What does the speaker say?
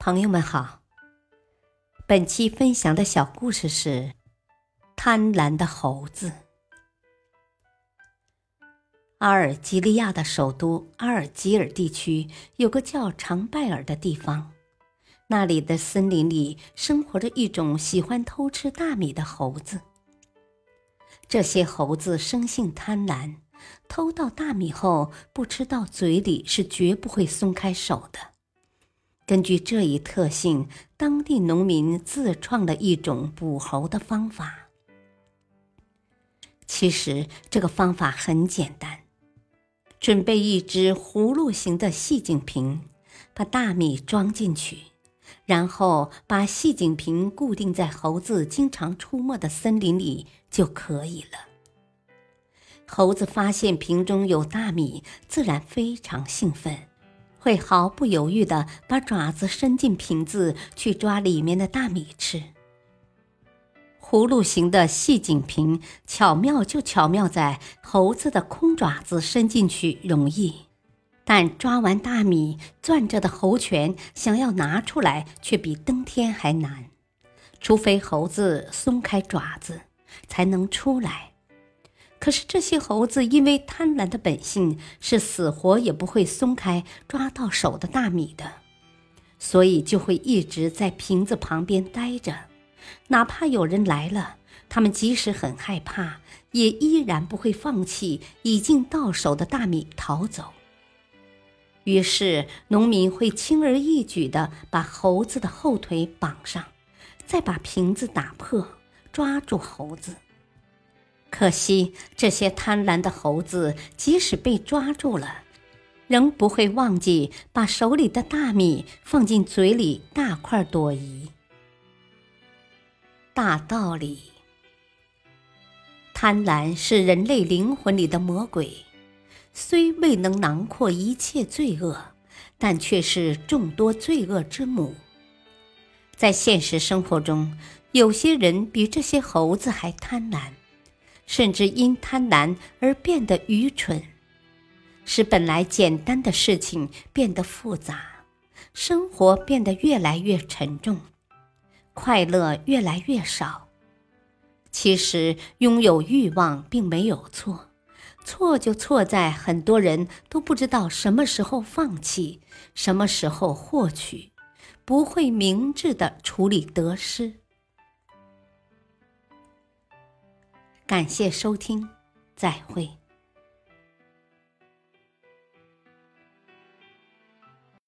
朋友们好，本期分享的小故事是《贪婪的猴子》。阿尔及利亚的首都阿尔及尔地区有个叫长拜尔的地方，那里的森林里生活着一种喜欢偷吃大米的猴子。这些猴子生性贪婪，偷到大米后不吃到嘴里是绝不会松开手的。根据这一特性，当地农民自创了一种捕猴的方法。其实这个方法很简单：准备一只葫芦形的细颈瓶，把大米装进去，然后把细颈瓶固定在猴子经常出没的森林里就可以了。猴子发现瓶中有大米，自然非常兴奋。会毫不犹豫地把爪子伸进瓶子去抓里面的大米吃。葫芦形的细颈瓶巧妙就巧妙在猴子的空爪子伸进去容易，但抓完大米攥着的猴拳想要拿出来却比登天还难，除非猴子松开爪子才能出来。可是这些猴子因为贪婪的本性，是死活也不会松开抓到手的大米的，所以就会一直在瓶子旁边待着，哪怕有人来了，他们即使很害怕，也依然不会放弃已经到手的大米逃走。于是，农民会轻而易举地把猴子的后腿绑上，再把瓶子打破，抓住猴子。可惜，这些贪婪的猴子即使被抓住了，仍不会忘记把手里的大米放进嘴里大块朵颐。大道理：贪婪是人类灵魂里的魔鬼，虽未能囊括一切罪恶，但却是众多罪恶之母。在现实生活中，有些人比这些猴子还贪婪。甚至因贪婪而变得愚蠢，使本来简单的事情变得复杂，生活变得越来越沉重，快乐越来越少。其实拥有欲望并没有错，错就错在很多人都不知道什么时候放弃，什么时候获取，不会明智的处理得失。感谢收听，再会。